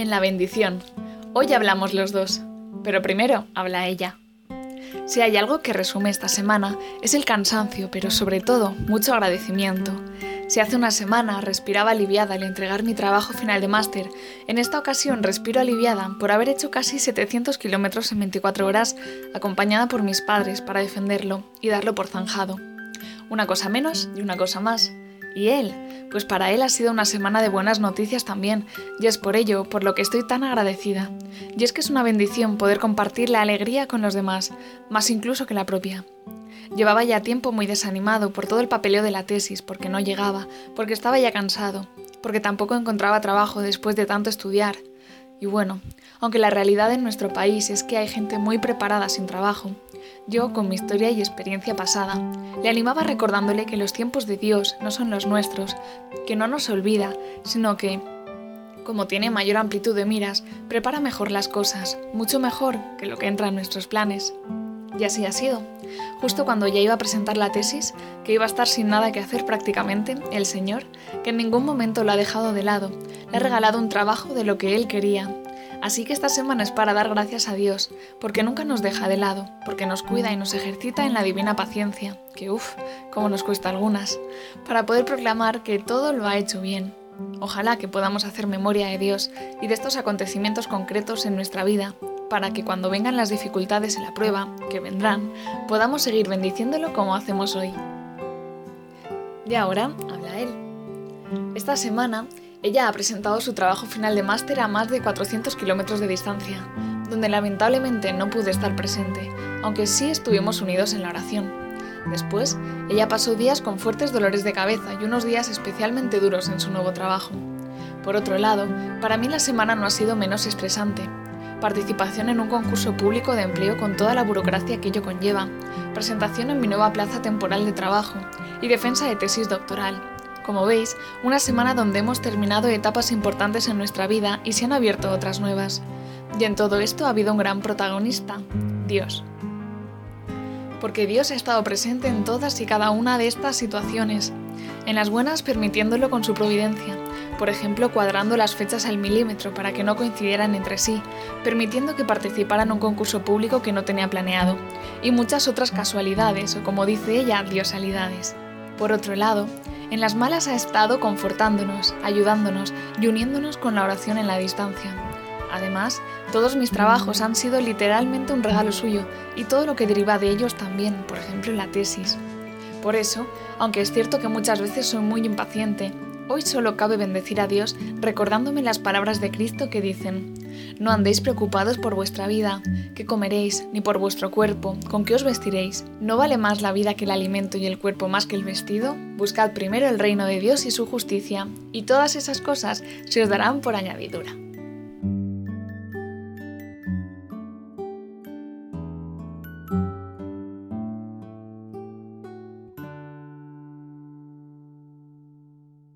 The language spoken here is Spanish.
En la bendición. Hoy hablamos los dos, pero primero habla ella. Si hay algo que resume esta semana es el cansancio, pero sobre todo mucho agradecimiento. Si hace una semana respiraba aliviada al entregar mi trabajo final de máster, en esta ocasión respiro aliviada por haber hecho casi 700 kilómetros en 24 horas acompañada por mis padres para defenderlo y darlo por zanjado. Una cosa menos y una cosa más. ¿Y él? Pues para él ha sido una semana de buenas noticias también, y es por ello por lo que estoy tan agradecida. Y es que es una bendición poder compartir la alegría con los demás, más incluso que la propia. Llevaba ya tiempo muy desanimado por todo el papeleo de la tesis, porque no llegaba, porque estaba ya cansado, porque tampoco encontraba trabajo después de tanto estudiar. Y bueno, aunque la realidad en nuestro país es que hay gente muy preparada sin trabajo, yo, con mi historia y experiencia pasada, le animaba recordándole que los tiempos de Dios no son los nuestros, que no nos olvida, sino que, como tiene mayor amplitud de miras, prepara mejor las cosas, mucho mejor que lo que entra en nuestros planes. Y así ha sido. Justo cuando ya iba a presentar la tesis, que iba a estar sin nada que hacer prácticamente, el Señor, que en ningún momento lo ha dejado de lado, le ha regalado un trabajo de lo que Él quería, Así que esta semana es para dar gracias a Dios, porque nunca nos deja de lado, porque nos cuida y nos ejercita en la divina paciencia, que uff, como nos cuesta algunas, para poder proclamar que todo lo ha hecho bien. Ojalá que podamos hacer memoria de Dios y de estos acontecimientos concretos en nuestra vida, para que cuando vengan las dificultades en la prueba, que vendrán, podamos seguir bendiciéndolo como hacemos hoy. Y ahora habla Él. Esta semana ella ha presentado su trabajo final de máster a más de 400 kilómetros de distancia, donde lamentablemente no pude estar presente, aunque sí estuvimos unidos en la oración. Después, ella pasó días con fuertes dolores de cabeza y unos días especialmente duros en su nuevo trabajo. Por otro lado, para mí la semana no ha sido menos estresante. Participación en un concurso público de empleo con toda la burocracia que ello conlleva, presentación en mi nueva plaza temporal de trabajo y defensa de tesis doctoral, como veis, una semana donde hemos terminado etapas importantes en nuestra vida y se han abierto otras nuevas. Y en todo esto ha habido un gran protagonista, Dios. Porque Dios ha estado presente en todas y cada una de estas situaciones, en las buenas permitiéndolo con su providencia, por ejemplo cuadrando las fechas al milímetro para que no coincidieran entre sí, permitiendo que participara en un concurso público que no tenía planeado, y muchas otras casualidades, o como dice ella, diosalidades. Por otro lado, en las malas ha estado confortándonos, ayudándonos y uniéndonos con la oración en la distancia. Además, todos mis trabajos han sido literalmente un regalo suyo y todo lo que deriva de ellos también, por ejemplo la tesis. Por eso, aunque es cierto que muchas veces soy muy impaciente, hoy solo cabe bendecir a Dios recordándome las palabras de Cristo que dicen, no andéis preocupados por vuestra vida, qué comeréis, ni por vuestro cuerpo, con qué os vestiréis. ¿No vale más la vida que el alimento y el cuerpo más que el vestido? Buscad primero el reino de Dios y su justicia, y todas esas cosas se os darán por añadidura.